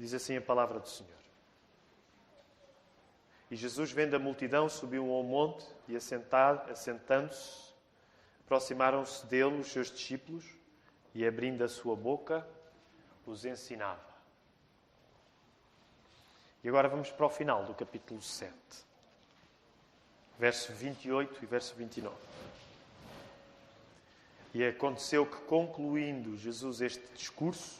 Diz assim a palavra do Senhor. E Jesus, vendo a multidão, subiu ao monte e, assentando-se, aproximaram-se dele os seus discípulos e, abrindo a sua boca, os ensinava. E agora vamos para o final do capítulo 7, verso 28 e verso 29. E aconteceu que, concluindo Jesus este discurso,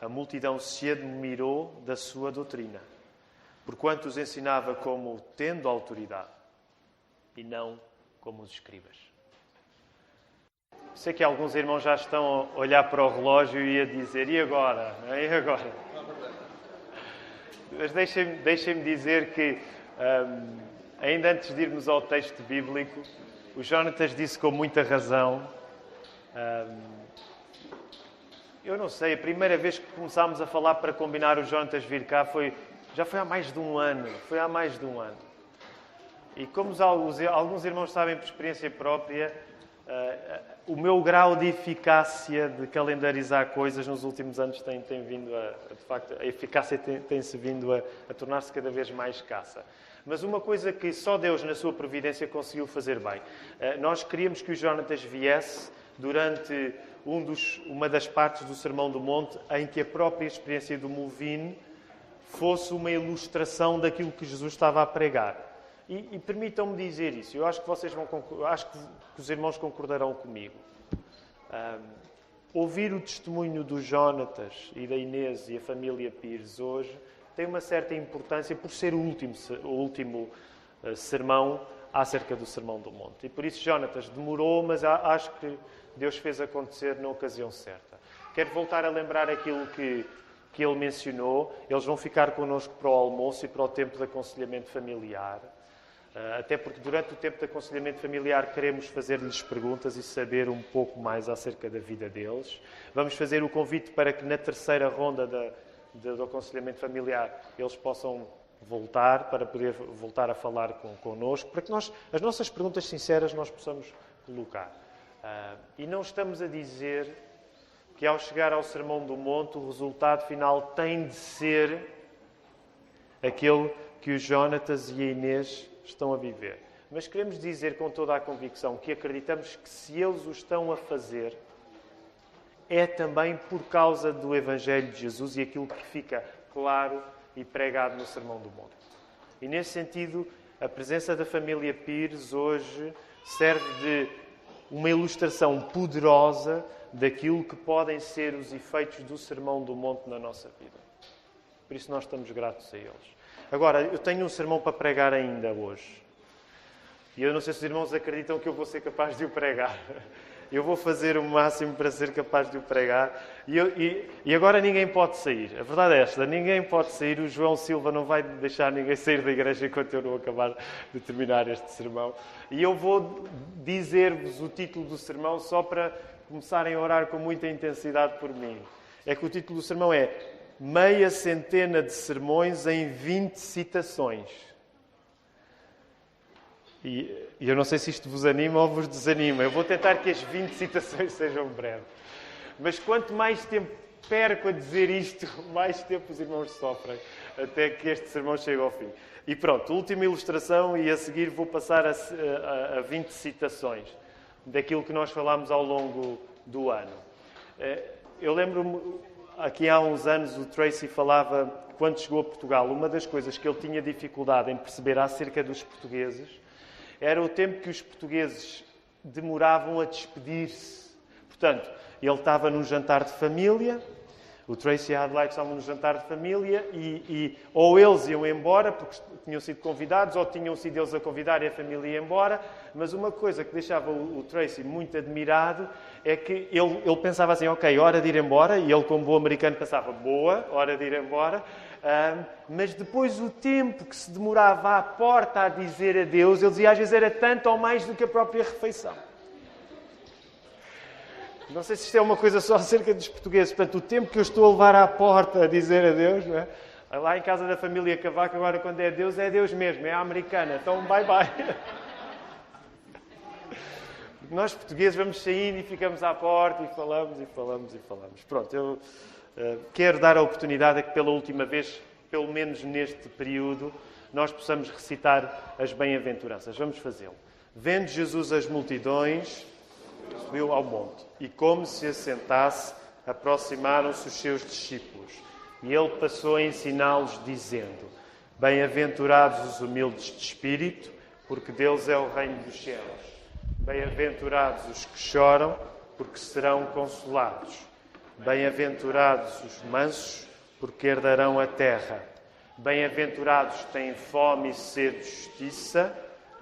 a multidão se admirou da sua doutrina, porquanto os ensinava como tendo autoridade e não como os escribas. Sei que alguns irmãos já estão a olhar para o relógio e a dizer: e agora? E agora? Mas deixem-me deixem dizer que, um, ainda antes de irmos ao texto bíblico, o Jonatas disse com muita razão. Um, eu não sei, a primeira vez que começámos a falar para combinar o Jonatas vir cá foi, já foi há mais de um ano. Foi há mais de um ano. E como alguns, irmãos sabem por experiência própria, uh, o meu grau de eficácia de calendarizar coisas nos últimos anos tem, tem vindo a, de facto, a eficácia tem-se tem vindo a, a tornar-se cada vez mais escassa. Mas uma coisa que só Deus, na sua providência, conseguiu fazer bem. Uh, nós queríamos que o Jonatas viesse durante um dos, uma das partes do Sermão do Monte em que a própria experiência do Movin fosse uma ilustração daquilo que Jesus estava a pregar. E, e permitam-me dizer isso. Eu acho que vocês vão, acho que os irmãos concordarão comigo. Um, ouvir o testemunho do Jonatas e da Inês e a família Pires hoje tem uma certa importância por ser o último, o último uh, sermão acerca do Sermão do Monte. E por isso Jonatas demorou, mas acho que Deus fez acontecer na ocasião certa. Quero voltar a lembrar aquilo que, que ele mencionou. Eles vão ficar connosco para o almoço e para o tempo de aconselhamento familiar. Ah, até porque durante o tempo de aconselhamento familiar queremos fazer-lhes perguntas e saber um pouco mais acerca da vida deles. Vamos fazer o convite para que na terceira ronda da, do aconselhamento familiar eles possam voltar, para poder voltar a falar com, connosco, para que nós, as nossas perguntas sinceras nós possamos colocar. Uh, e não estamos a dizer que ao chegar ao Sermão do Monte o resultado final tem de ser aquele que os Jonatas e a Inês estão a viver. Mas queremos dizer com toda a convicção que acreditamos que se eles o estão a fazer, é também por causa do Evangelho de Jesus e aquilo que fica claro e pregado no Sermão do Monte. E nesse sentido, a presença da família Pires hoje serve de uma ilustração poderosa daquilo que podem ser os efeitos do Sermão do Monte na nossa vida. Por isso nós estamos gratos a eles. Agora, eu tenho um sermão para pregar ainda hoje. E eu não sei se os irmãos acreditam que eu vou ser capaz de o pregar. Eu vou fazer o máximo para ser capaz de o pregar. E, eu, e, e, agora ninguém pode sair. A verdade é esta: ninguém pode sair. O João Silva não vai deixar ninguém sair da igreja enquanto eu não acabar de terminar este sermão. E eu vou dizer-vos o título do sermão só para começarem a orar com muita intensidade por mim. É que o título do sermão é Meia Centena de Sermões em 20 Citações. E, eu não sei se isto vos anima ou vos desanima. Eu vou tentar que as 20 citações sejam breves. Mas quanto mais tempo perco a dizer isto, mais tempo os irmãos sofrem, até que este sermão chegue ao fim. E pronto, última ilustração, e a seguir vou passar a, a, a 20 citações daquilo que nós falámos ao longo do ano. Eh, eu lembro-me, aqui há uns anos, o Tracy falava, quando chegou a Portugal, uma das coisas que ele tinha dificuldade em perceber acerca dos portugueses era o tempo que os portugueses demoravam a despedir-se. Portanto, ele estava num jantar de família, o Tracy Adelaide estavam num jantar de família e, e, ou eles iam embora porque tinham sido convidados ou tinham sido eles a convidar e a família ia embora. Mas uma coisa que deixava o, o Tracy muito admirado é que ele, ele pensava assim, ok, hora de ir embora, e ele como bom americano pensava, boa, hora de ir embora. Mas depois o tempo que se demorava à porta a dizer adeus, ele dizia às vezes era tanto ou mais do que a própria refeição. Não sei se isto é uma coisa só acerca dos portugueses. Portanto, o tempo que eu estou a levar à porta a dizer adeus, não é? Lá em casa da família Cavaco, agora quando é Deus, é Deus mesmo, é a americana. Então, bye bye. Nós portugueses vamos saindo e ficamos à porta e falamos e falamos e falamos. Pronto, eu quero dar a oportunidade a que, pela última vez, pelo menos neste período, nós possamos recitar as bem-aventuranças. Vamos fazê-lo. Vendo Jesus as multidões, subiu ao monte e, como se assentasse, aproximaram-se os seus discípulos. E ele passou a ensiná-los, dizendo: Bem-aventurados os humildes de espírito, porque deles é o reino dos céus. Bem-aventurados os que choram, porque serão consolados. Bem-aventurados os mansos, porque herdarão a terra. Bem-aventurados têm fome e sede de justiça,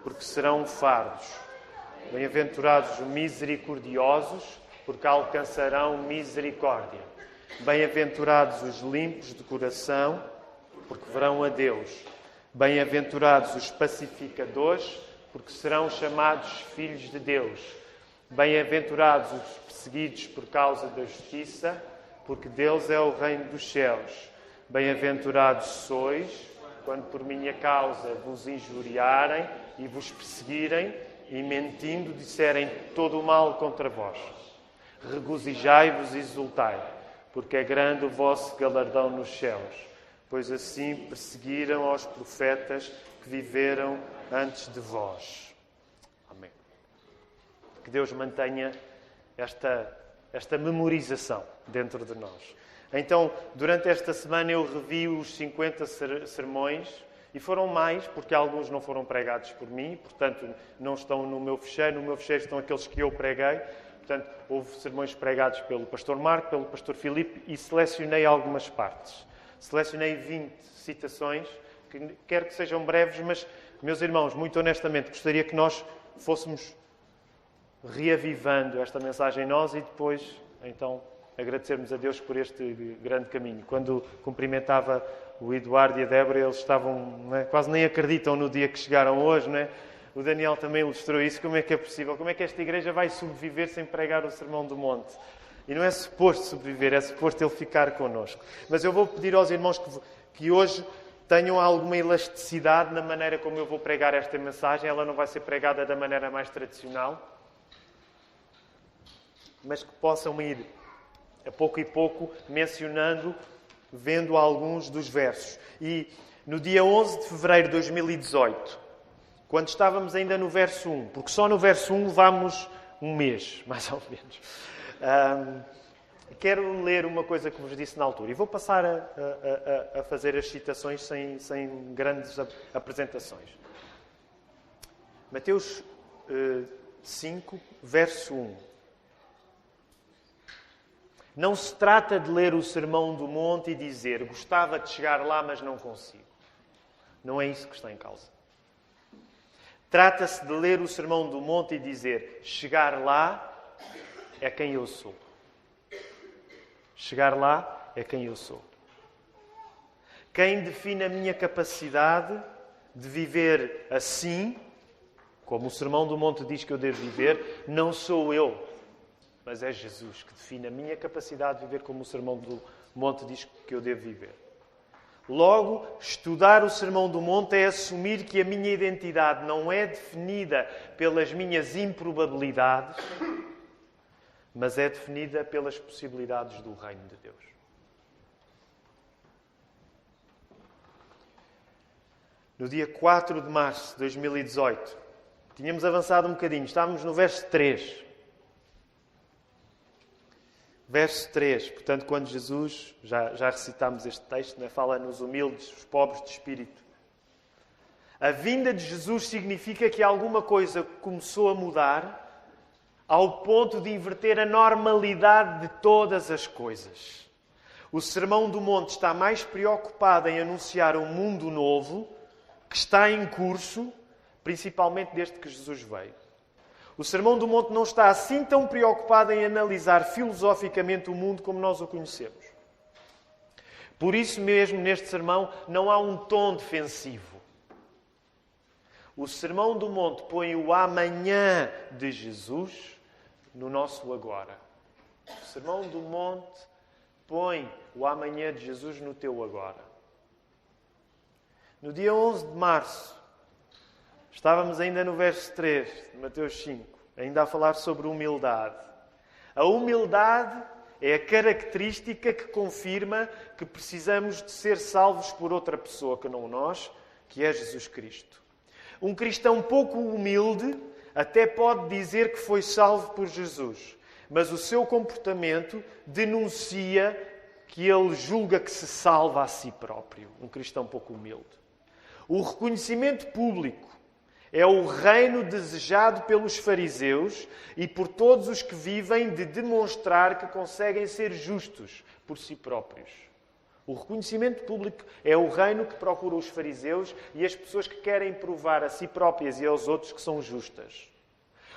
porque serão fardos. Bem-aventurados os misericordiosos, porque alcançarão misericórdia. Bem-aventurados os limpos de coração, porque verão a Deus. Bem-aventurados os pacificadores, porque serão chamados filhos de Deus. Bem-aventurados os perseguidos por causa da justiça, porque Deus é o reino dos céus. Bem-aventurados sois, quando por minha causa vos injuriarem e vos perseguirem, e mentindo disserem todo o mal contra vós. Regozijai-vos e exultai, porque é grande o vosso galardão nos céus, pois assim perseguiram aos profetas que viveram antes de vós. Que Deus mantenha esta, esta memorização dentro de nós. Então, durante esta semana eu revi os 50 sermões e foram mais, porque alguns não foram pregados por mim, portanto, não estão no meu fecheiro. No meu fecheiro estão aqueles que eu preguei. Portanto, houve sermões pregados pelo pastor Marco, pelo pastor Filipe e selecionei algumas partes. Selecionei 20 citações, que quero que sejam breves, mas, meus irmãos, muito honestamente, gostaria que nós fôssemos reavivando esta mensagem em nós e depois, então, agradecermos a Deus por este grande caminho. Quando cumprimentava o Eduardo e a Débora, eles estavam, é? quase nem acreditam no dia que chegaram hoje, não é? O Daniel também ilustrou isso. Como é que é possível? Como é que esta igreja vai sobreviver sem pregar o Sermão do Monte? E não é suposto sobreviver, é suposto ele ficar connosco. Mas eu vou pedir aos irmãos que, que hoje tenham alguma elasticidade na maneira como eu vou pregar esta mensagem. Ela não vai ser pregada da maneira mais tradicional, mas que possam ir a pouco e pouco mencionando, vendo alguns dos versos. E no dia 11 de fevereiro de 2018, quando estávamos ainda no verso 1, porque só no verso 1 levámos um mês, mais ou menos. Um, quero ler uma coisa que vos disse na altura e vou passar a, a, a fazer as citações sem, sem grandes apresentações. Mateus uh, 5, verso 1. Não se trata de ler o Sermão do Monte e dizer gostava de chegar lá, mas não consigo. Não é isso que está em causa. Trata-se de ler o Sermão do Monte e dizer chegar lá é quem eu sou. Chegar lá é quem eu sou. Quem define a minha capacidade de viver assim, como o Sermão do Monte diz que eu devo viver, não sou eu, mas é Jesus que define a minha capacidade de viver como o Sermão do Monte diz que eu devo viver. Logo, estudar o Sermão do Monte é assumir que a minha identidade não é definida pelas minhas improbabilidades, mas é definida pelas possibilidades do Reino de Deus. No dia 4 de março de 2018, tínhamos avançado um bocadinho, estávamos no verso 3. Verso 3, portanto, quando Jesus, já, já recitámos este texto, né, fala nos humildes, os pobres de espírito. A vinda de Jesus significa que alguma coisa começou a mudar ao ponto de inverter a normalidade de todas as coisas. O Sermão do Monte está mais preocupado em anunciar um mundo novo que está em curso, principalmente desde que Jesus veio. O Sermão do Monte não está assim tão preocupado em analisar filosoficamente o mundo como nós o conhecemos. Por isso mesmo, neste sermão, não há um tom defensivo. O Sermão do Monte põe o amanhã de Jesus no nosso agora. O Sermão do Monte põe o amanhã de Jesus no teu agora. No dia 11 de março, Estávamos ainda no verso 3 de Mateus 5, ainda a falar sobre humildade. A humildade É a característica que confirma que precisamos de ser salvos por outra pessoa que não nós, que é Jesus Cristo. Um cristão pouco humilde até pode dizer que foi salvo por Jesus, mas o seu comportamento denuncia que ele julga que se salva a si próprio. Um cristão pouco humilde. O reconhecimento público é o reino desejado pelos fariseus e por todos os que vivem de demonstrar que conseguem ser justos por si próprios. O reconhecimento público é o reino que procura os fariseus e as pessoas que querem provar a si próprias e aos outros que são justas.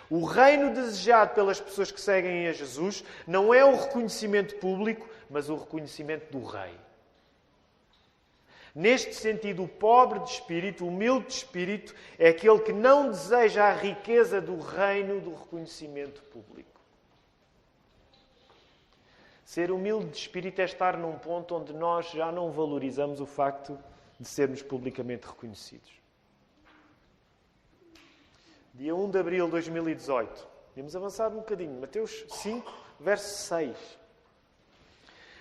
O reino desejado pelas pessoas que seguem a Jesus não é o reconhecimento público, mas o reconhecimento do Rei. Neste sentido, o pobre de espírito, o humilde de espírito, é aquele que não deseja a riqueza do reino do reconhecimento público. Ser humilde de espírito é estar num ponto onde nós já não valorizamos o facto de sermos publicamente reconhecidos. Dia 1 de abril de 2018. Temos avançado um bocadinho. Mateus 5, verso 6.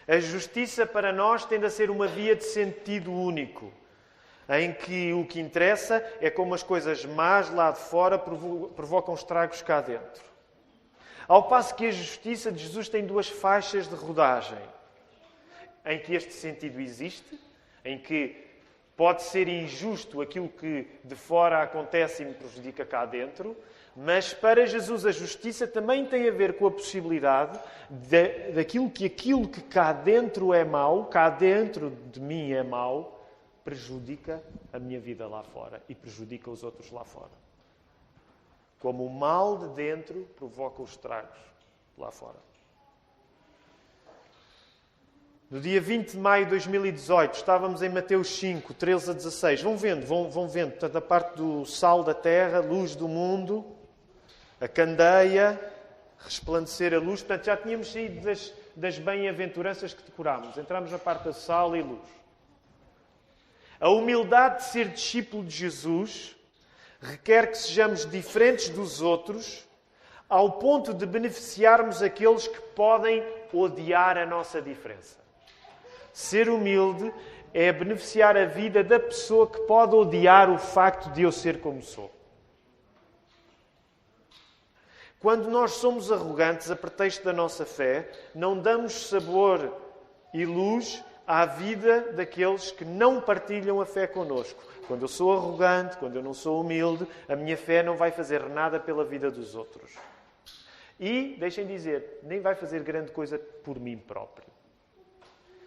A justiça para nós tende a ser uma via de sentido único, em que o que interessa é como as coisas más lá de fora provocam estragos cá dentro. Ao passo que a justiça de Jesus tem duas faixas de rodagem, em que este sentido existe, em que pode ser injusto aquilo que de fora acontece e me prejudica cá dentro, mas para Jesus a justiça também tem a ver com a possibilidade de, daquilo que aquilo que cá dentro é mau, cá dentro de mim é mau, prejudica a minha vida lá fora e prejudica os outros lá fora. Como o mal de dentro provoca os estragos lá fora. No dia 20 de maio de 2018, estávamos em Mateus 5, 13 a 16. Vão vendo, vão, vão vendo, portanto, a parte do sal da terra, luz do mundo a candeia, resplandecer a luz. Portanto, já tínhamos saído das, das bem-aventuranças que decorámos. Entramos na parte da sal e luz. A humildade de ser discípulo de Jesus requer que sejamos diferentes dos outros, ao ponto de beneficiarmos aqueles que podem odiar a nossa diferença. Ser humilde é beneficiar a vida da pessoa que pode odiar o facto de eu ser como sou. Quando nós somos arrogantes a pretexto da nossa fé, não damos sabor e luz à vida daqueles que não partilham a fé connosco. Quando eu sou arrogante, quando eu não sou humilde, a minha fé não vai fazer nada pela vida dos outros. E, deixem dizer, nem vai fazer grande coisa por mim próprio.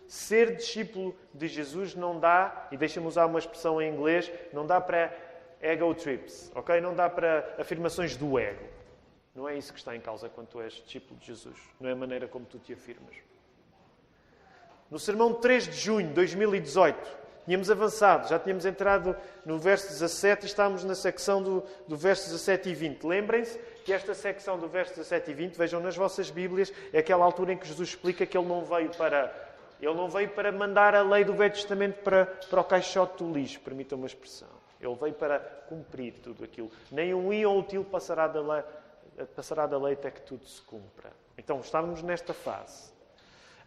Ser discípulo de Jesus não dá, e deixem-me usar uma expressão em inglês, não dá para ego trips, ok? Não dá para afirmações do ego. Não é isso que está em causa quando tu és discípulo de Jesus. Não é a maneira como tu te afirmas. No sermão de 3 de junho de 2018, tínhamos avançado, já tínhamos entrado no verso 17 e estávamos na secção do, do verso 17 e 20. Lembrem-se que esta secção do verso 17 e 20, vejam nas vossas Bíblias, é aquela altura em que Jesus explica que ele não veio para, ele não veio para mandar a lei do Velho Testamento para, para o caixote do lixo, permitam uma expressão. Ele veio para cumprir tudo aquilo. Nem um íon útil passará da passará da lei até que tudo se cumpra. Então, estávamos nesta fase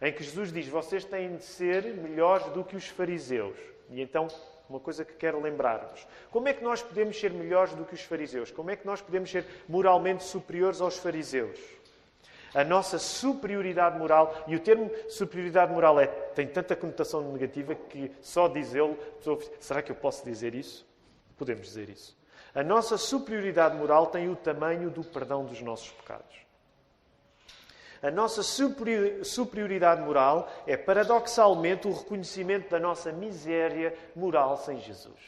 em que Jesus diz: vocês têm de ser melhores do que os fariseus. E então, uma coisa que quero lembrar-vos: como é que nós podemos ser melhores do que os fariseus? Como é que nós podemos ser moralmente superiores aos fariseus? A nossa superioridade moral, e o termo superioridade moral é, tem tanta conotação negativa que só dizê-lo, será que eu posso dizer isso? Podemos dizer isso. A nossa superioridade moral tem o tamanho do perdão dos nossos pecados. A nossa superioridade moral é, paradoxalmente, o reconhecimento da nossa miséria moral sem Jesus.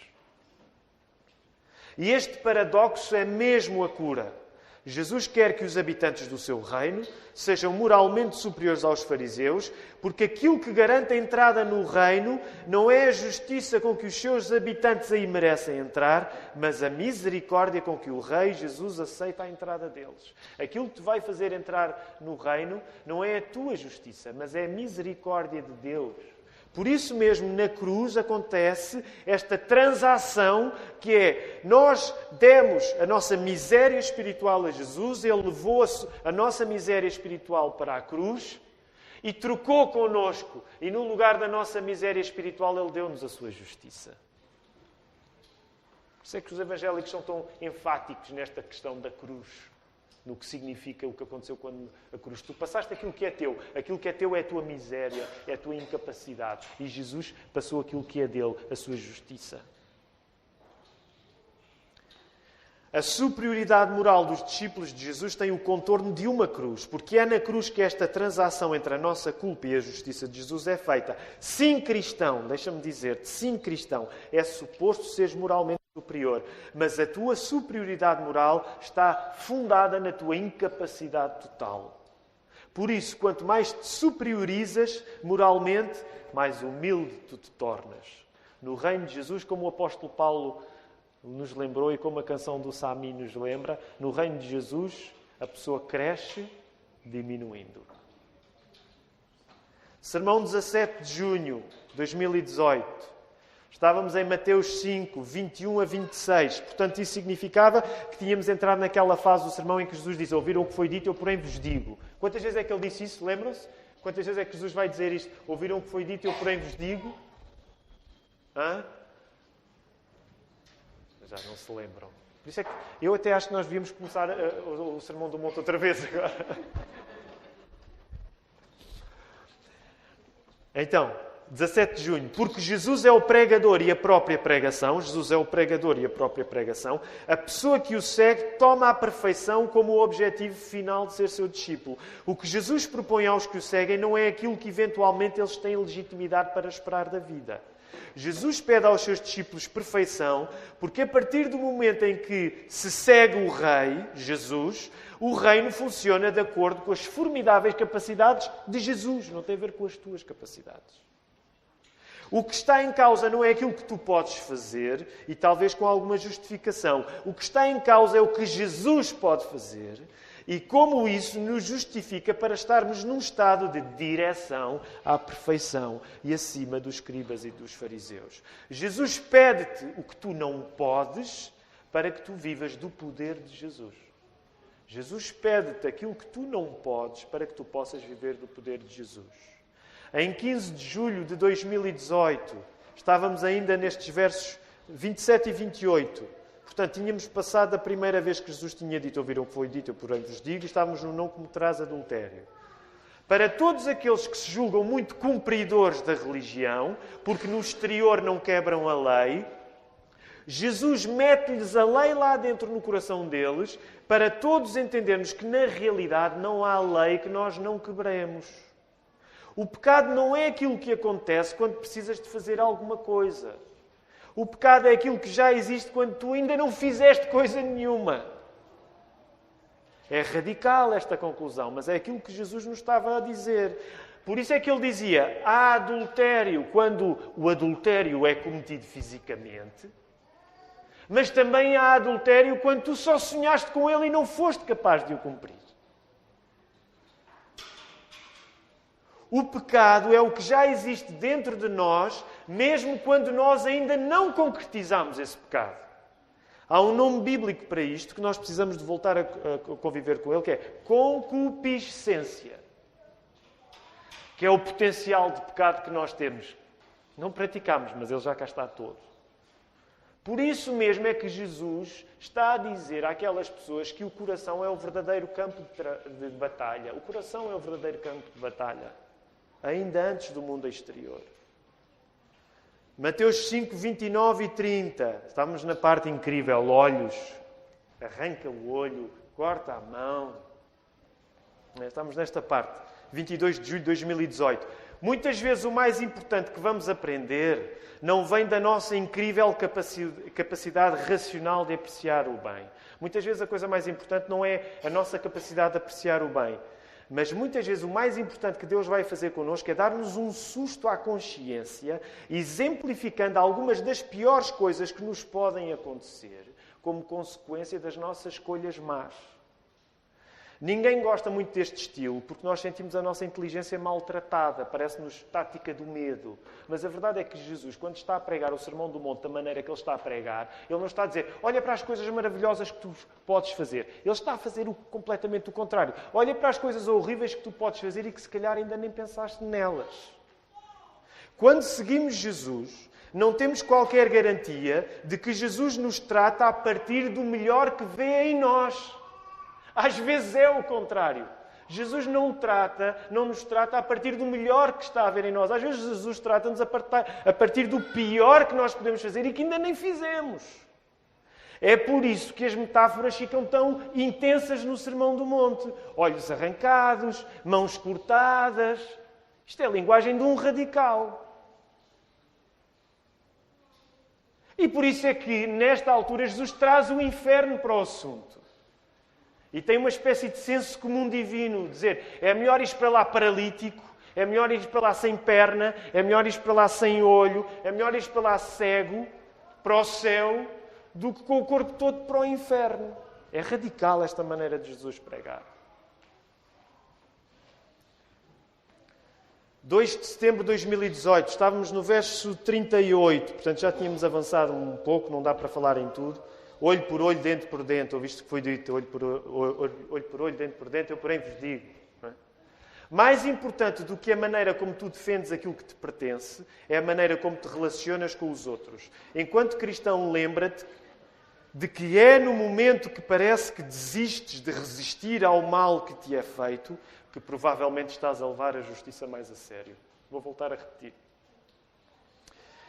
E este paradoxo é mesmo a cura. Jesus quer que os habitantes do seu reino sejam moralmente superiores aos fariseus, porque aquilo que garante a entrada no reino não é a justiça com que os seus habitantes aí merecem entrar, mas a misericórdia com que o Rei Jesus aceita a entrada deles. Aquilo que te vai fazer entrar no reino não é a tua justiça, mas é a misericórdia de Deus. Por isso mesmo, na cruz acontece esta transação que é: nós demos a nossa miséria espiritual a Jesus, Ele levou a nossa miséria espiritual para a cruz, e trocou conosco, e no lugar da nossa miséria espiritual, Ele deu-nos a sua justiça. Por isso é que os evangélicos são tão enfáticos nesta questão da cruz, no que significa o que aconteceu quando a cruz. Tu passaste aquilo que é teu, aquilo que é teu é a tua miséria, é a tua incapacidade, e Jesus passou aquilo que é dele, a sua justiça. A superioridade moral dos discípulos de Jesus tem o contorno de uma cruz, porque é na cruz que esta transação entre a nossa culpa e a justiça de Jesus é feita. Sim, cristão, deixa-me dizer-te, sim, cristão, é suposto seres moralmente superior, mas a tua superioridade moral está fundada na tua incapacidade total. Por isso, quanto mais te superiorizas moralmente, mais humilde tu te tornas. No reino de Jesus, como o apóstolo Paulo nos lembrou e como a canção do Sami nos lembra, no reino de Jesus a pessoa cresce diminuindo. Sermão 17 de junho de 2018. Estávamos em Mateus 5, 21 a 26. Portanto, isso significava que tínhamos entrado naquela fase do sermão em que Jesus disse: Ouviram o que foi dito, eu porém vos digo. Quantas vezes é que ele disse isso? Lembram-se? Quantas vezes é que Jesus vai dizer isto? Ouviram o que foi dito, eu porém vos digo? Hã? já não se lembram. Por isso é que eu até acho que nós devíamos começar uh, o, o Sermão do Monte outra vez agora. Então, 17 de junho, porque Jesus é o pregador e a própria pregação, Jesus é o pregador e a própria pregação, a pessoa que o segue toma a perfeição como o objetivo final de ser seu discípulo. O que Jesus propõe aos que o seguem não é aquilo que eventualmente eles têm legitimidade para esperar da vida. Jesus pede aos seus discípulos perfeição, porque a partir do momento em que se segue o Rei, Jesus, o reino funciona de acordo com as formidáveis capacidades de Jesus, não tem a ver com as tuas capacidades. O que está em causa não é aquilo que tu podes fazer, e talvez com alguma justificação. O que está em causa é o que Jesus pode fazer e como isso nos justifica para estarmos num estado de direção à perfeição e acima dos escribas e dos fariseus. Jesus pede-te o que tu não podes para que tu vivas do poder de Jesus. Jesus pede-te aquilo que tu não podes para que tu possas viver do poder de Jesus. Em 15 de julho de 2018, estávamos ainda nestes versos 27 e 28. Portanto, tínhamos passado a primeira vez que Jesus tinha dito, ouviram o que foi dito, eu porém vos digo, e estávamos no não cometerás adultério. Para todos aqueles que se julgam muito cumpridores da religião, porque no exterior não quebram a lei, Jesus mete-lhes a lei lá dentro no coração deles, para todos entendermos que na realidade não há lei que nós não quebremos. O pecado não é aquilo que acontece quando precisas de fazer alguma coisa. O pecado é aquilo que já existe quando tu ainda não fizeste coisa nenhuma. É radical esta conclusão, mas é aquilo que Jesus nos estava a dizer. Por isso é que ele dizia: há adultério quando o adultério é cometido fisicamente, mas também há adultério quando tu só sonhaste com ele e não foste capaz de o cumprir. O pecado é o que já existe dentro de nós, mesmo quando nós ainda não concretizamos esse pecado. Há um nome bíblico para isto que nós precisamos de voltar a conviver com ele, que é concupiscência. Que é o potencial de pecado que nós temos. Não praticamos, mas ele já cá está todo. Por isso mesmo é que Jesus está a dizer àquelas pessoas que o coração é o verdadeiro campo de, de batalha. O coração é o verdadeiro campo de batalha ainda antes do mundo exterior. Mateus 5, 29 e 30. Estamos na parte incrível. Olhos. Arranca o olho, corta a mão. Estamos nesta parte. 22 de julho de 2018. Muitas vezes o mais importante que vamos aprender não vem da nossa incrível capacidade racional de apreciar o bem. Muitas vezes a coisa mais importante não é a nossa capacidade de apreciar o bem, mas muitas vezes o mais importante que Deus vai fazer connosco é dar-nos um susto à consciência, exemplificando algumas das piores coisas que nos podem acontecer como consequência das nossas escolhas más. Ninguém gosta muito deste estilo porque nós sentimos a nossa inteligência maltratada, parece-nos tática do medo. Mas a verdade é que Jesus, quando está a pregar o Sermão do Monte da maneira que ele está a pregar, ele não está a dizer, olha para as coisas maravilhosas que tu podes fazer. Ele está a fazer o, completamente o contrário. Olha para as coisas horríveis que tu podes fazer e que se calhar ainda nem pensaste nelas. Quando seguimos Jesus, não temos qualquer garantia de que Jesus nos trata a partir do melhor que vê em nós. Às vezes é o contrário. Jesus não trata, não nos trata a partir do melhor que está a ver em nós. Às vezes Jesus trata-nos a partir do pior que nós podemos fazer e que ainda nem fizemos. É por isso que as metáforas ficam tão intensas no Sermão do Monte. Olhos arrancados, mãos cortadas. Isto é a linguagem de um radical. E por isso é que, nesta altura, Jesus traz o inferno para o assunto. E tem uma espécie de senso comum divino, dizer, é melhor ir para lá paralítico, é melhor ir para lá sem perna, é melhor ir para lá sem olho, é melhor ir para lá cego, para o céu, do que com o corpo todo para o inferno. É radical esta maneira de Jesus pregar. 2 de setembro de 2018, estávamos no verso 38, portanto já tínhamos avançado um pouco, não dá para falar em tudo olho por olho, dente por dente, ouviste que foi dito, olho por olho, olho, por olho dente por dente, eu porém vos digo. É? Mais importante do que a maneira como tu defendes aquilo que te pertence, é a maneira como te relacionas com os outros. Enquanto cristão, lembra-te de que é no momento que parece que desistes de resistir ao mal que te é feito, que provavelmente estás a levar a justiça mais a sério. Vou voltar a repetir.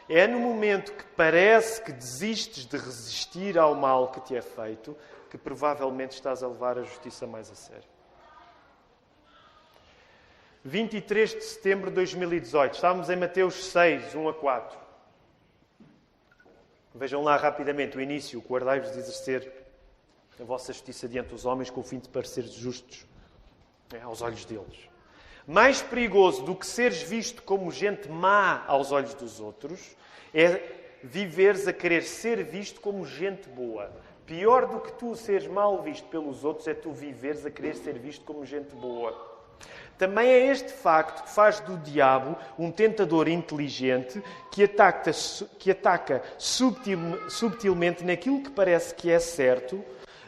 É no momento que parece que desistes de resistir ao mal que te é feito que provavelmente estás a levar a justiça mais a sério. 23 de setembro de 2018. Estávamos em Mateus 6, 1 a 4. Vejam lá rapidamente o início. Guardai-vos de exercer a vossa justiça diante dos homens com o fim de parecer justos é, aos olhos deles. Mais perigoso do que seres visto como gente má aos olhos dos outros é viveres a querer ser visto como gente boa. Pior do que tu seres mal visto pelos outros é tu viveres a querer ser visto como gente boa. Também é este facto que faz do diabo um tentador inteligente que ataca, que ataca subtil, subtilmente naquilo que parece que é certo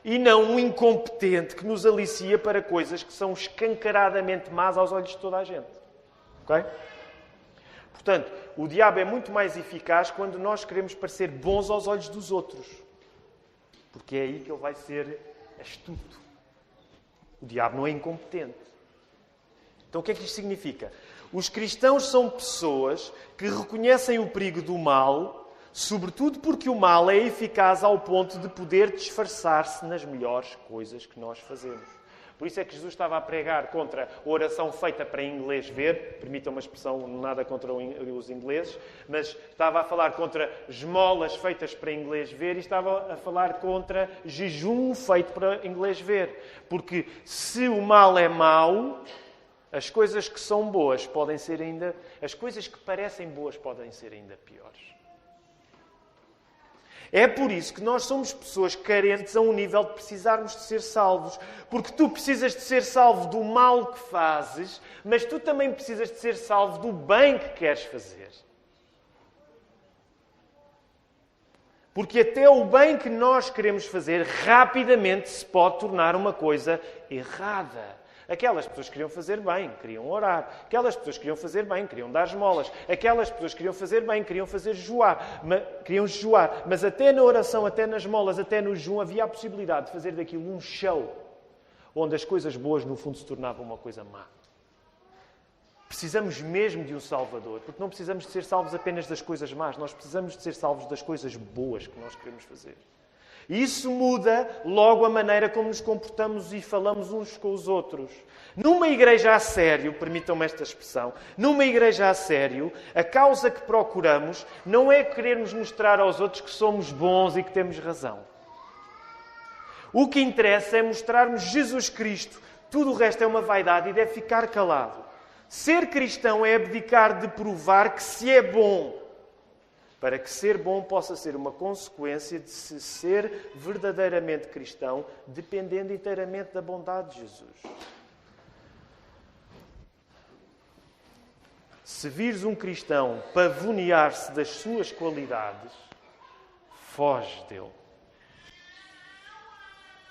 e não um incompetente que nos alicia para coisas que são escancaradamente más aos olhos de toda a gente. Ok? Portanto, o diabo é muito mais eficaz quando nós queremos parecer bons aos olhos dos outros. Porque é aí que ele vai ser astuto. O diabo não é incompetente. Então o que é que isto significa? Os cristãos são pessoas que reconhecem o perigo do mal sobretudo porque o mal é eficaz ao ponto de poder disfarçar-se nas melhores coisas que nós fazemos. Por isso é que Jesus estava a pregar contra a oração feita para inglês ver, permitam uma expressão, nada contra os ingleses, mas estava a falar contra esmolas feitas para inglês ver e estava a falar contra jejum feito para inglês ver. Porque se o mal é mau, as coisas que são boas podem ser ainda. As coisas que parecem boas podem ser ainda piores. É por isso que nós somos pessoas carentes a um nível de precisarmos de ser salvos. Porque tu precisas de ser salvo do mal que fazes, mas tu também precisas de ser salvo do bem que queres fazer. Porque até o bem que nós queremos fazer rapidamente se pode tornar uma coisa errada. Aquelas pessoas queriam fazer bem, queriam orar. Aquelas pessoas queriam fazer bem, queriam dar esmolas. Aquelas pessoas queriam fazer bem, queriam fazer jejuar. Queriam jejuar. Mas até na oração, até nas esmolas, até no jejum, havia a possibilidade de fazer daquilo um show. Onde as coisas boas, no fundo, se tornavam uma coisa má. Precisamos mesmo de um Salvador, porque não precisamos de ser salvos apenas das coisas más, nós precisamos de ser salvos das coisas boas que nós queremos fazer. E isso muda logo a maneira como nos comportamos e falamos uns com os outros. Numa igreja a sério, permitam-me esta expressão, numa igreja a sério, a causa que procuramos não é querermos mostrar aos outros que somos bons e que temos razão. O que interessa é mostrarmos Jesus Cristo. Tudo o resto é uma vaidade e deve ficar calado. Ser cristão é abdicar de provar que se é bom para que ser bom possa ser uma consequência de se ser verdadeiramente cristão, dependendo inteiramente da bondade de Jesus. Se vires um cristão pavonear-se das suas qualidades, foge dele.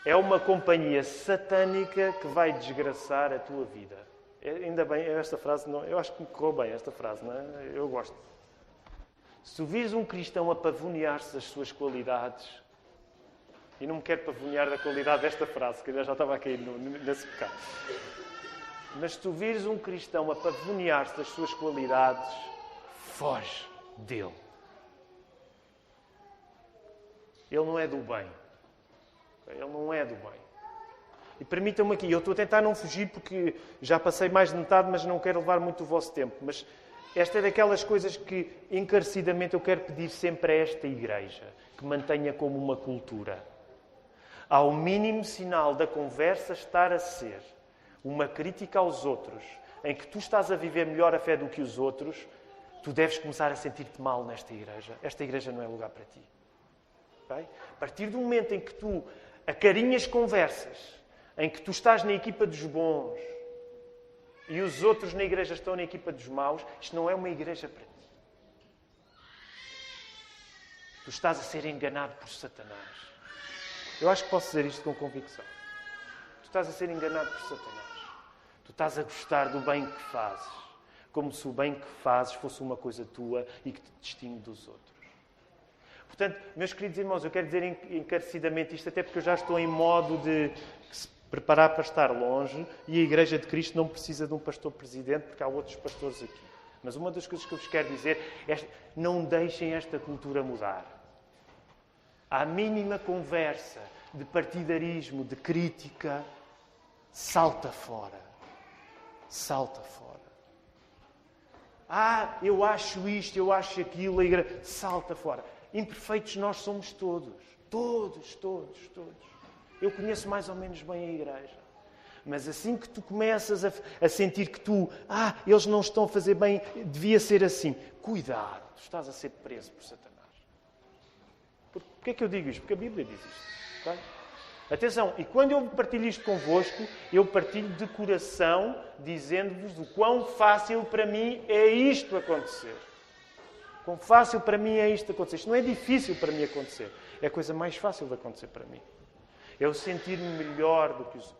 É uma companhia satânica que vai desgraçar a tua vida. É, ainda bem, esta frase, não, eu acho que me correu bem esta frase, não é? Eu gosto. Se tu vires um cristão a pavonear-se das suas qualidades, e não me quero pavonear da qualidade desta frase, que eu já estava aqui nesse pecado. Mas se tu vires um cristão a pavonear-se das suas qualidades, foge dele. Ele não é do bem. Ele não é do bem. E permitam-me aqui, eu estou a tentar não fugir porque já passei mais de metade, mas não quero levar muito o vosso tempo. Mas esta é daquelas coisas que encarecidamente eu quero pedir sempre a esta igreja, que mantenha como uma cultura. Ao mínimo sinal da conversa estar a ser uma crítica aos outros, em que tu estás a viver melhor a fé do que os outros, tu deves começar a sentir-te mal nesta igreja. Esta igreja não é lugar para ti. Okay? A partir do momento em que tu acarinhas conversas, em que tu estás na equipa dos bons, e os outros na igreja estão na equipa dos maus, isto não é uma igreja para ti. Tu estás a ser enganado por Satanás. Eu acho que posso dizer isto com convicção. Tu estás a ser enganado por Satanás. Tu estás a gostar do bem que fazes, como se o bem que fazes fosse uma coisa tua e que te distingue dos outros. Portanto, meus queridos irmãos, eu quero dizer encarecidamente isto, até porque eu já estou em modo de preparar para estar longe e a Igreja de Cristo não precisa de um pastor presidente porque há outros pastores aqui. Mas uma das coisas que eu vos quero dizer é não deixem esta cultura mudar. À mínima conversa de partidarismo, de crítica, salta fora. Salta fora. Ah, eu acho isto, eu acho aquilo, a igreja... salta fora. Imperfeitos nós somos todos. Todos, todos, todos. Eu conheço mais ou menos bem a igreja. Mas assim que tu começas a, a, sentir que tu, ah, eles não estão a fazer bem, devia ser assim. Cuidado, tu estás a ser preso por Satanás. Porquê é que eu digo isto? Porque a Bíblia diz isto. Okay? Atenção, e quando eu partilho isto convosco, eu partilho de coração, dizendo-vos o quão fácil para mim é isto acontecer. Quão fácil para mim é isto acontecer. Isto não é difícil para mim acontecer. É a coisa mais fácil de acontecer para mim. Eu sentir-me melhor do que os outros.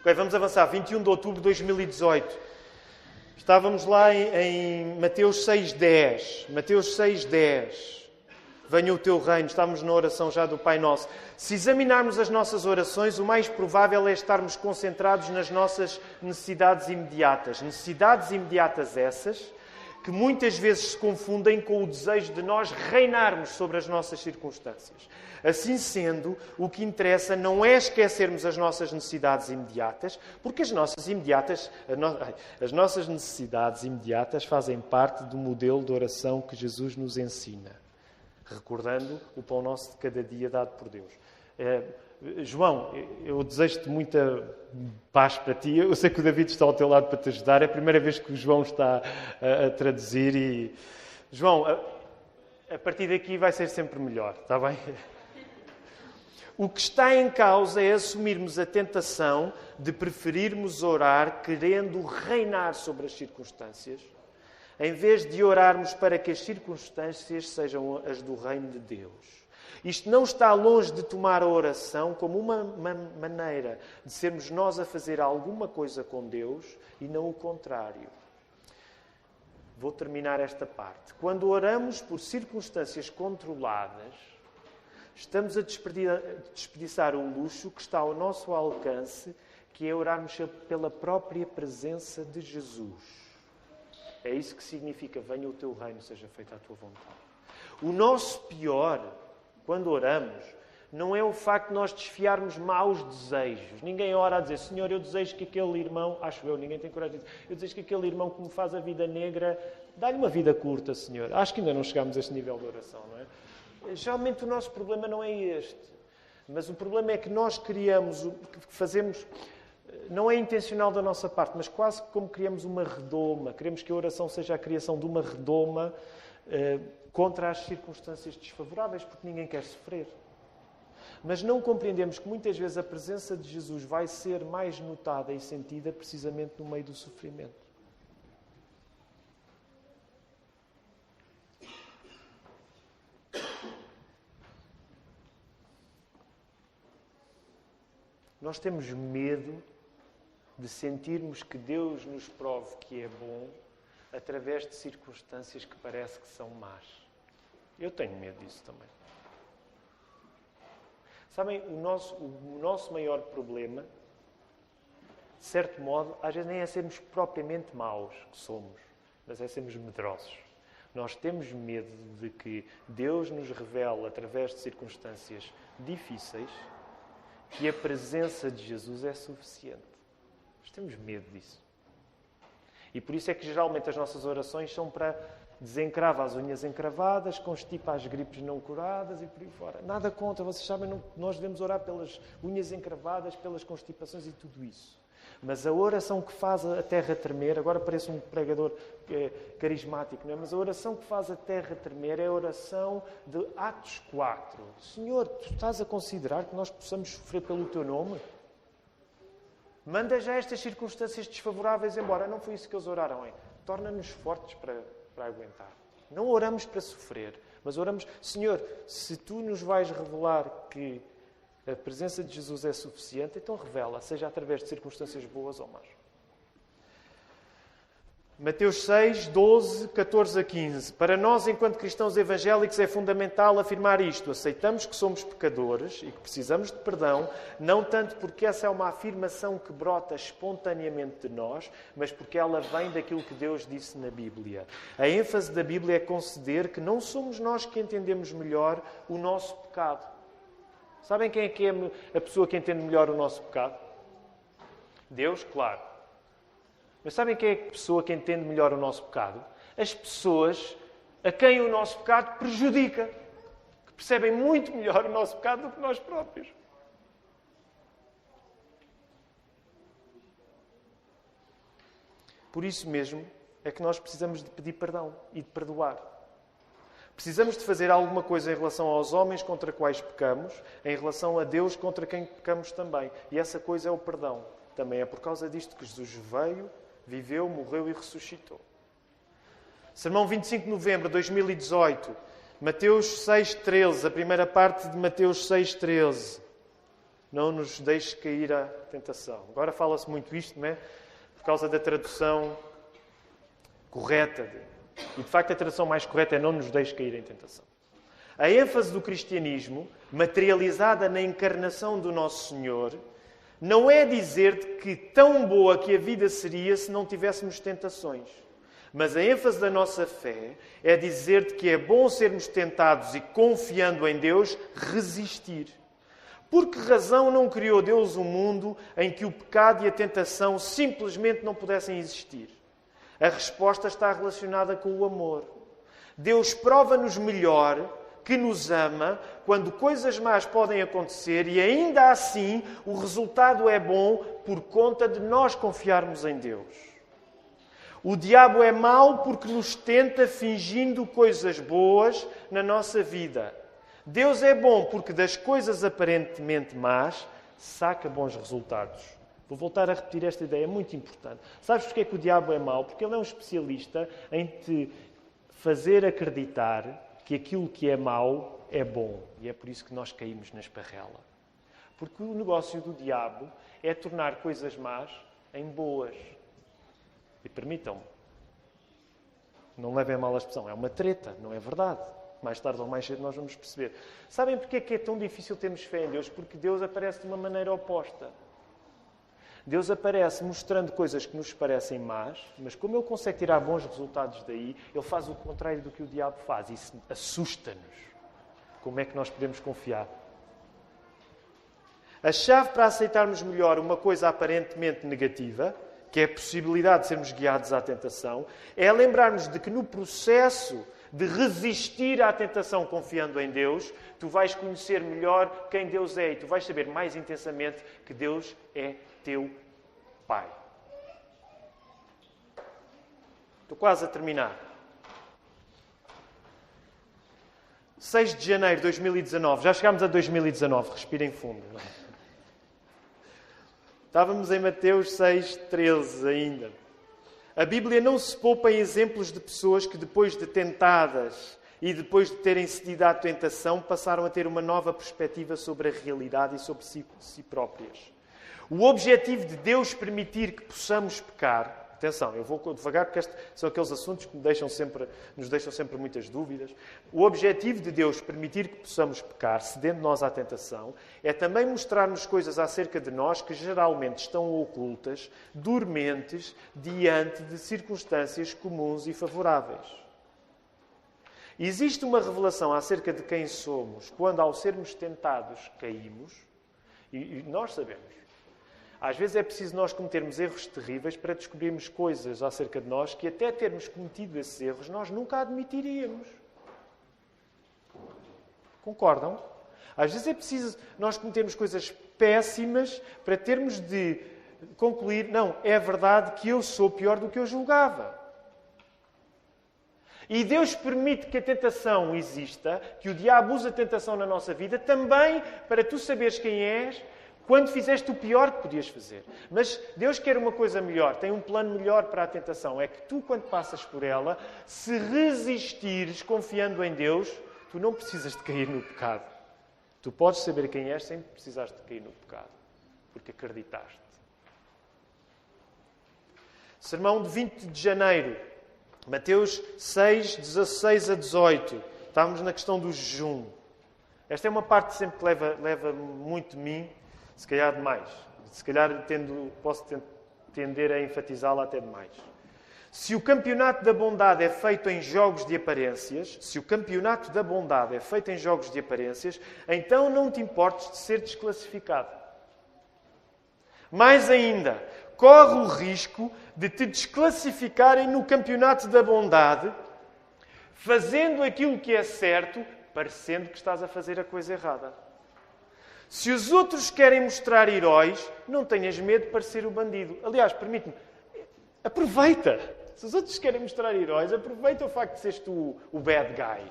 Ok, vamos avançar. 21 de outubro de 2018. Estávamos lá em, em Mateus 6.10. Mateus 6.10. Venha o teu reino. Estamos na oração já do Pai Nosso. Se examinarmos as nossas orações, o mais provável é estarmos concentrados nas nossas necessidades imediatas. Necessidades imediatas essas que muitas vezes se confundem com o desejo de nós reinarmos sobre as nossas circunstâncias. Assim sendo, o que interessa não é esquecermos as nossas necessidades imediatas, porque as nossas imediatas, as nossas necessidades imediatas fazem parte do modelo de oração que Jesus nos ensina, recordando o pão nosso de cada dia dado por Deus. João, eu desejo-te muita paz para ti. Eu sei que o David está ao teu lado para te ajudar. É a primeira vez que o João está a, a traduzir. E... João, a, a partir daqui vai ser sempre melhor, está bem? O que está em causa é assumirmos a tentação de preferirmos orar querendo reinar sobre as circunstâncias, em vez de orarmos para que as circunstâncias sejam as do reino de Deus. Isto não está longe de tomar a oração como uma maneira de sermos nós a fazer alguma coisa com Deus e não o contrário. Vou terminar esta parte. Quando oramos por circunstâncias controladas, estamos a desperdiçar o luxo que está ao nosso alcance, que é orarmos pela própria presença de Jesus. É isso que significa: venha o teu reino, seja feita a tua vontade. O nosso pior quando oramos, não é o facto de nós desfiarmos maus desejos. Ninguém ora a dizer, Senhor, eu desejo que aquele irmão, acho eu, ninguém tem coragem de dizer, eu desejo que aquele irmão que me faz a vida negra, dá-lhe uma vida curta, Senhor. Acho que ainda não chegamos a este nível de oração, não é? Geralmente o nosso problema não é este. Mas o problema é que nós criamos, que fazemos, não é intencional da nossa parte, mas quase como criamos uma redoma. Queremos que a oração seja a criação de uma redoma uh, contra as circunstâncias desfavoráveis, porque ninguém quer sofrer. Mas não compreendemos que muitas vezes a presença de Jesus vai ser mais notada e sentida precisamente no meio do sofrimento. Nós temos medo de sentirmos que Deus nos prove que é bom através de circunstâncias que parece que são más. Eu tenho medo disso também. Sabem, o nosso, o nosso maior problema, de certo modo, às vezes nem é sermos propriamente maus, que somos, mas é sermos medrosos. Nós temos medo de que Deus nos revele, através de circunstâncias difíceis, que a presença de Jesus é suficiente. Nós temos medo disso. E por isso é que geralmente as nossas orações são para desencrava as unhas encravadas, constipa as gripes não curadas e por aí fora. Nada contra, vocês sabem, não, nós devemos orar pelas unhas encravadas, pelas constipações e tudo isso. Mas a oração que faz a terra tremer, agora parece um pregador é, carismático, não é? mas a oração que faz a terra tremer é a oração de Atos 4. Senhor, tu estás a considerar que nós possamos sofrer pelo teu nome? Manda já estas circunstâncias desfavoráveis embora. Não foi isso que eles oraram? Torna-nos fortes para, para aguentar. Não oramos para sofrer, mas oramos, Senhor, se tu nos vais revelar que a presença de Jesus é suficiente, então revela, seja através de circunstâncias boas ou más. Mateus 6, 12, 14 a 15. Para nós, enquanto cristãos evangélicos, é fundamental afirmar isto. Aceitamos que somos pecadores e que precisamos de perdão, não tanto porque essa é uma afirmação que brota espontaneamente de nós, mas porque ela vem daquilo que Deus disse na Bíblia. A ênfase da Bíblia é conceder que não somos nós que entendemos melhor o nosso pecado. Sabem quem é que é a pessoa que entende melhor o nosso pecado? Deus, claro. Mas sabem quem é a pessoa que entende melhor o nosso pecado? As pessoas a quem o nosso pecado prejudica, que percebem muito melhor o nosso pecado do que nós próprios. Por isso mesmo é que nós precisamos de pedir perdão e de perdoar. Precisamos de fazer alguma coisa em relação aos homens contra quais pecamos, em relação a Deus contra quem pecamos também. E essa coisa é o perdão. Também é por causa disto que Jesus veio viveu, morreu e ressuscitou. Sermão 25 de novembro de 2018, Mateus 6,13, a primeira parte de Mateus 6,13. Não nos deixe cair à tentação. Agora fala-se muito isto, não é? Por causa da tradução correta. E de facto a tradução mais correta é não nos deixe cair em tentação. A ênfase do cristianismo, materializada na encarnação do Nosso Senhor, não é dizer-te que tão boa que a vida seria se não tivéssemos tentações. Mas a ênfase da nossa fé é dizer-te que é bom sermos tentados e, confiando em Deus, resistir. Por que razão não criou Deus um mundo em que o pecado e a tentação simplesmente não pudessem existir? A resposta está relacionada com o amor. Deus prova-nos melhor que nos ama, quando coisas más podem acontecer e ainda assim o resultado é bom por conta de nós confiarmos em Deus. O diabo é mau porque nos tenta fingindo coisas boas na nossa vida. Deus é bom porque das coisas aparentemente más saca bons resultados. Vou voltar a repetir esta ideia, é muito importante. Sabes porquê que o diabo é mau? Porque ele é um especialista em te fazer acreditar que aquilo que é mau é bom. E é por isso que nós caímos na esparrela. Porque o negócio do diabo é tornar coisas más em boas. E permitam-me, não levem a mal a expressão, é uma treta, não é verdade. Mais tarde ou mais cedo nós vamos perceber. Sabem porque é que é tão difícil termos fé em Deus? Porque Deus aparece de uma maneira oposta. Deus aparece mostrando coisas que nos parecem más, mas como Ele consegue tirar bons resultados daí, Ele faz o contrário do que o diabo faz. Isso assusta-nos. Como é que nós podemos confiar? A chave para aceitarmos melhor uma coisa aparentemente negativa, que é a possibilidade de sermos guiados à tentação, é lembrarmos de que no processo de resistir à tentação confiando em Deus, tu vais conhecer melhor quem Deus é e tu vais saber mais intensamente que Deus é teu Pai. Estou quase a terminar. 6 de janeiro de 2019. Já chegámos a 2019. Respirem fundo. Estávamos em Mateus 6, 13 ainda. A Bíblia não se poupa em exemplos de pessoas que, depois de tentadas e depois de terem cedido à tentação, passaram a ter uma nova perspectiva sobre a realidade e sobre si, si próprias. O objetivo de Deus permitir que possamos pecar Atenção, eu vou devagar porque estes são aqueles assuntos que deixam sempre, nos deixam sempre muitas dúvidas. O objetivo de Deus permitir que possamos pecar, cedendo nós à tentação, é também mostrar-nos coisas acerca de nós que geralmente estão ocultas, dormentes, diante de circunstâncias comuns e favoráveis. Existe uma revelação acerca de quem somos quando, ao sermos tentados, caímos, e nós sabemos. Às vezes é preciso nós cometermos erros terríveis para descobrirmos coisas acerca de nós que, até termos cometido esses erros, nós nunca admitiríamos. Concordam? Às vezes é preciso nós cometermos coisas péssimas para termos de concluir: não, é verdade que eu sou pior do que eu julgava. E Deus permite que a tentação exista, que o diabo use a tentação na nossa vida, também para tu saberes quem és quando fizeste o pior que podias fazer. Mas Deus quer uma coisa melhor, tem um plano melhor para a tentação. É que tu, quando passas por ela, se resistires confiando em Deus, tu não precisas de cair no pecado. Tu podes saber quem és sem precisar de cair no pecado, porque acreditaste. Sermão de 20 de janeiro, Mateus 6, 16 a 18. Estávamos na questão do jejum. Esta é uma parte sempre que leva, leva muito de mim, se calhar demais. Se calhar tendo, posso tender a enfatizá-la até demais. Se o campeonato da bondade é feito em jogos de aparências, se o campeonato da bondade é feito em jogos de aparências, então não te importes de ser desclassificado. Mais ainda, corre o risco de te desclassificarem no campeonato da bondade, fazendo aquilo que é certo, parecendo que estás a fazer a coisa errada. Se os outros querem mostrar heróis, não tenhas medo de parecer o bandido. Aliás, permite-me, aproveita. Se os outros querem mostrar heróis, aproveita o facto de seres tu o bad guy.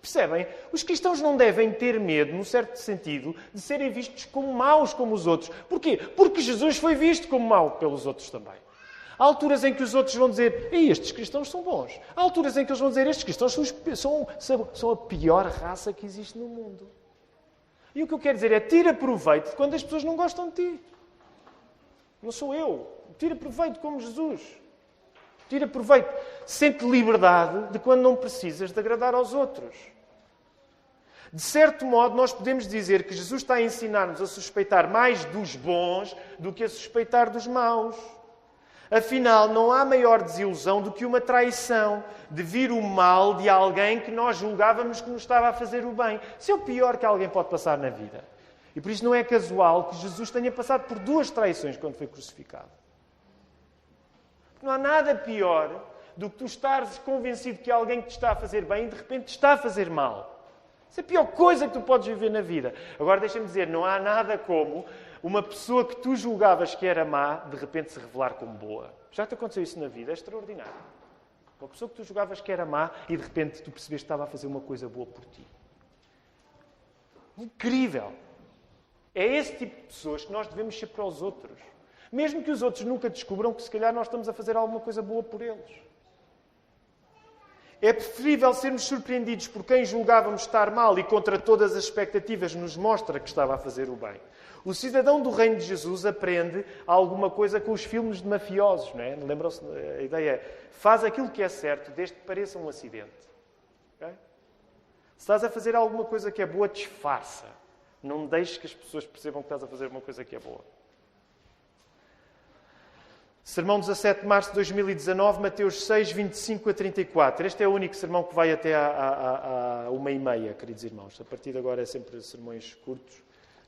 Percebem? Os cristãos não devem ter medo, num certo sentido, de serem vistos como maus como os outros. Porquê? Porque Jesus foi visto como mau pelos outros também. Há alturas em que os outros vão dizer, estes cristãos são bons. Há alturas em que eles vão dizer, estes cristãos são, são, são a pior raça que existe no mundo. E o que eu quero dizer é, tira proveito de quando as pessoas não gostam de ti. Não sou eu. Tira proveito como Jesus. Tira proveito. Sente liberdade de quando não precisas de agradar aos outros. De certo modo, nós podemos dizer que Jesus está a ensinar-nos a suspeitar mais dos bons do que a suspeitar dos maus. Afinal, não há maior desilusão do que uma traição de vir o mal de alguém que nós julgávamos que nos estava a fazer o bem. Isso é o pior que alguém pode passar na vida. E por isso não é casual que Jesus tenha passado por duas traições quando foi crucificado. Não há nada pior do que tu estares convencido que alguém que te está a fazer bem de repente te está a fazer mal. Isso é a pior coisa que tu podes viver na vida. Agora deixa-me dizer, não há nada como uma pessoa que tu julgavas que era má, de repente se revelar como boa. Já te aconteceu isso na vida? É extraordinário. Uma pessoa que tu julgavas que era má e de repente tu percebeste que estava a fazer uma coisa boa por ti. Incrível! É esse tipo de pessoas que nós devemos ser para os outros. Mesmo que os outros nunca descubram que se calhar nós estamos a fazer alguma coisa boa por eles. É preferível sermos surpreendidos por quem julgávamos estar mal e contra todas as expectativas nos mostra que estava a fazer o bem. O cidadão do reino de Jesus aprende alguma coisa com os filmes de mafiosos, não é? Lembram-se? A ideia é, faz aquilo que é certo, desde que pareça um acidente. Okay? Se estás a fazer alguma coisa que é boa, disfarça. Não deixes que as pessoas percebam que estás a fazer uma coisa que é boa. Sermão 17 de março de 2019, Mateus 6, 25 a 34. Este é o único sermão que vai até à, uma e meia, queridos irmãos. A partir de agora é sempre sermões curtos.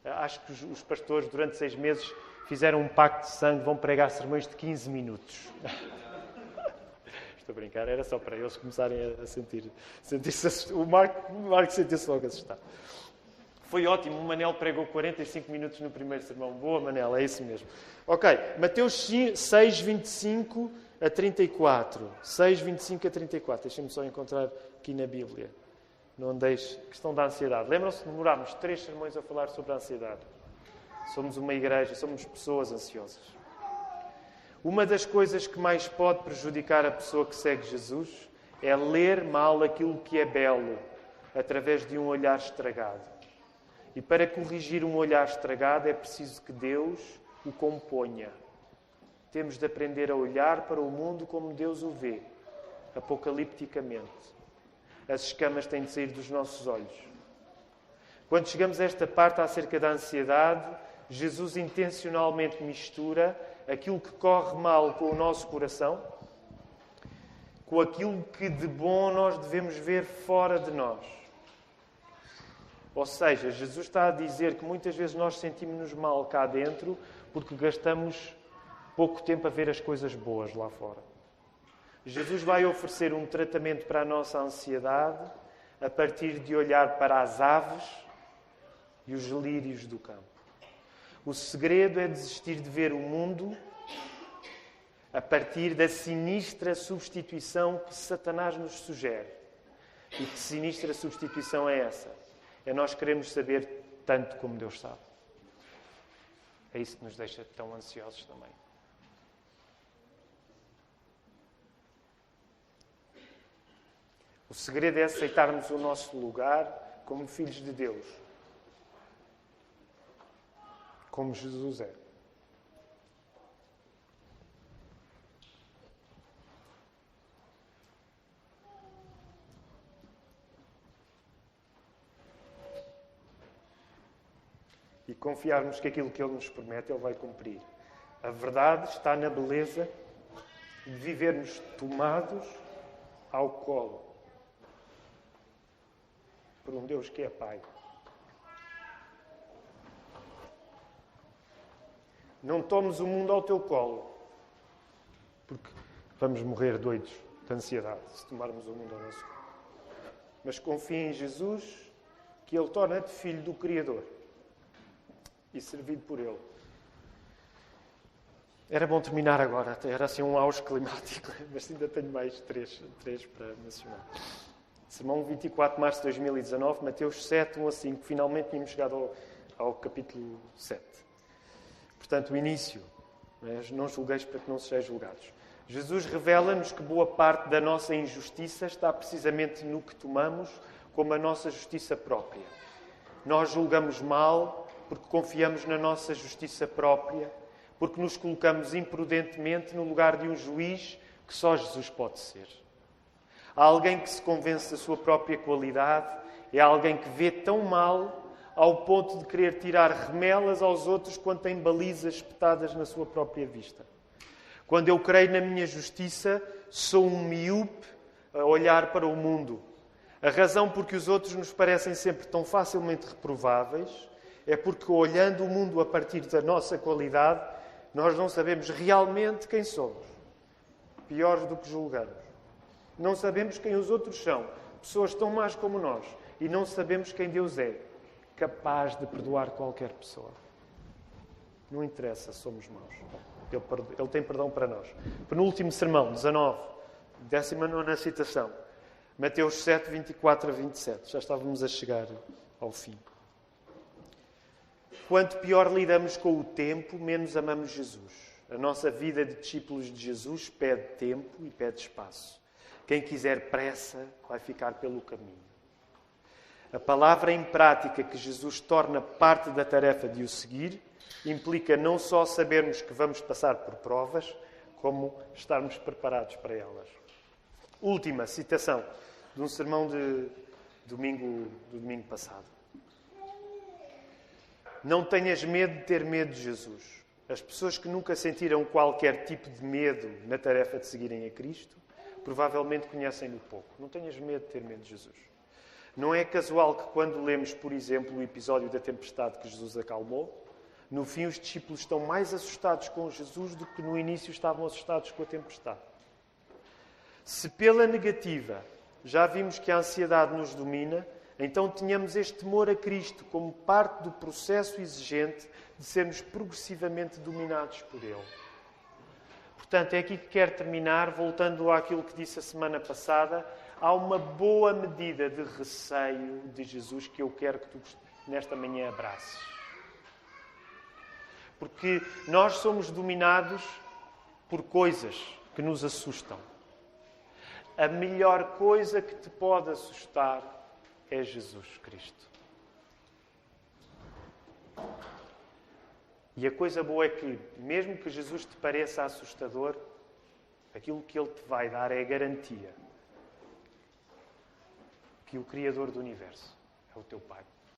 Acho que os, pastores, durante seis meses, fizeram um pacto de sangue, vão pregar sermões de 15 minutos. Estou a brincar, era só para eles começarem a sentir, sentir-se O Marco, o Marco sentiu-se logo assustado. Foi ótimo, o Manel pregou 45 minutos no primeiro sermão. Boa, Manel, é isso mesmo. Ok, Mateus 6, 25 a 34. 6, 25 a 34. Deixem-me só encontrar aqui na Bíblia. Não deixe. Questão da ansiedade. Lembram-se, demorámos três sermões a falar sobre a ansiedade. Somos uma igreja, somos pessoas ansiosas. Uma das coisas que mais pode prejudicar a pessoa que segue Jesus é ler mal aquilo que é belo, através de um olhar estragado. E para corrigir um olhar estragado é preciso que Deus o componha. Temos de aprender a olhar para o mundo como Deus o vê, apocalipticamente. As escamas têm de sair dos nossos olhos. Quando chegamos a esta parte acerca da ansiedade, Jesus intencionalmente mistura aquilo que corre mal com o nosso coração com aquilo que de bom nós devemos ver fora de nós. Ou seja, Jesus está a dizer que muitas vezes nós sentimos-nos mal cá dentro porque gastamos pouco tempo a ver as coisas boas lá fora. Jesus vai oferecer um tratamento para a nossa ansiedade a partir de olhar para as aves e os lírios do campo. O segredo é desistir de ver o mundo a partir da sinistra substituição que Satanás nos sugere. E que sinistra substituição é essa? É nós queremos saber tanto como Deus sabe. É isso que nos deixa tão ansiosos também. O segredo é aceitarmos o nosso lugar como filhos de Deus, como Jesus é. e confiarmos que aquilo que Ele nos promete, Ele vai cumprir. A verdade está na beleza de vivermos tomados ao colo por um Deus que é Pai. Não tomes o mundo ao teu colo, porque vamos morrer doidos de ansiedade se tomarmos o mundo ao nosso colo. Mas confia em Jesus, que Ele torna-te filho do Criador e servido por Ele. Era bom terminar agora, era assim um auge climático, mas ainda tenho mais três, três para mencionar. Sermão 24 de março de 2019, Mateus 7, 1 a 5. Finalmente tínhamos chegado ao, ao capítulo 7. Portanto, o início. Não julgueis para que não sejais julgados. Jesus revela-nos que boa parte da nossa injustiça está precisamente no que tomamos como a nossa justiça própria. Nós julgamos mal porque confiamos na nossa justiça própria, porque nos colocamos imprudentemente no lugar de um juiz que só Jesus pode ser. Alguém que se convence da sua própria qualidade, é alguém que vê tão mal ao ponto de querer tirar remelas aos outros quando tem balizas espetadas na sua própria vista. Quando eu creio na minha justiça, sou um miúpe a olhar para o mundo. A razão por que os outros nos parecem sempre tão facilmente reprováveis é porque, olhando o mundo a partir da nossa qualidade, nós não sabemos realmente quem somos. Piores do que julgamos. Não sabemos quem os outros são. Pessoas tão más como nós. E não sabemos quem Deus é. Capaz de perdoar qualquer pessoa. Não interessa, somos maus. Ele, tem perdão para nós. Penúltimo sermão, 19. Décima nona citação. Mateus 7, 24 a 27. Já estávamos a chegar ao fim. Quanto pior lidamos com o tempo, menos amamos Jesus. A nossa vida de discípulos de Jesus pede tempo e pede espaço. Quem quiser pressa vai ficar pelo caminho. A palavra em prática que Jesus torna parte da tarefa de o seguir implica não só sabermos que vamos passar por provas, como estarmos preparados para elas. Última citação de um sermão de domingo, do domingo passado. Não tenhas medo de ter medo de Jesus. As pessoas que nunca sentiram qualquer tipo de medo na tarefa de seguirem a Cristo, provavelmente conhecem-no pouco. Não tenhas medo de ter medo de Jesus. Não é casual que, quando lemos, por exemplo, o episódio da tempestade que Jesus acalmou, no fim os discípulos estão mais assustados com Jesus do que no início estavam assustados com a tempestade. Se pela negativa já vimos que a ansiedade nos domina, então tenhamos este temor a Cristo como parte do processo exigente de sermos progressivamente dominados por Ele. Portanto, é aqui que quero terminar, voltando àquilo que disse a semana passada. há uma boa medida de receio de Jesus que eu quero que tu nesta manhã abraces. Porque nós somos dominados por coisas que nos assustam. A melhor coisa que te pode assustar é Jesus Cristo. E a coisa boa é que, mesmo que Jesus te pareça assustador, aquilo que Ele te vai dar é a garantia que o Criador do Universo é o teu Pai.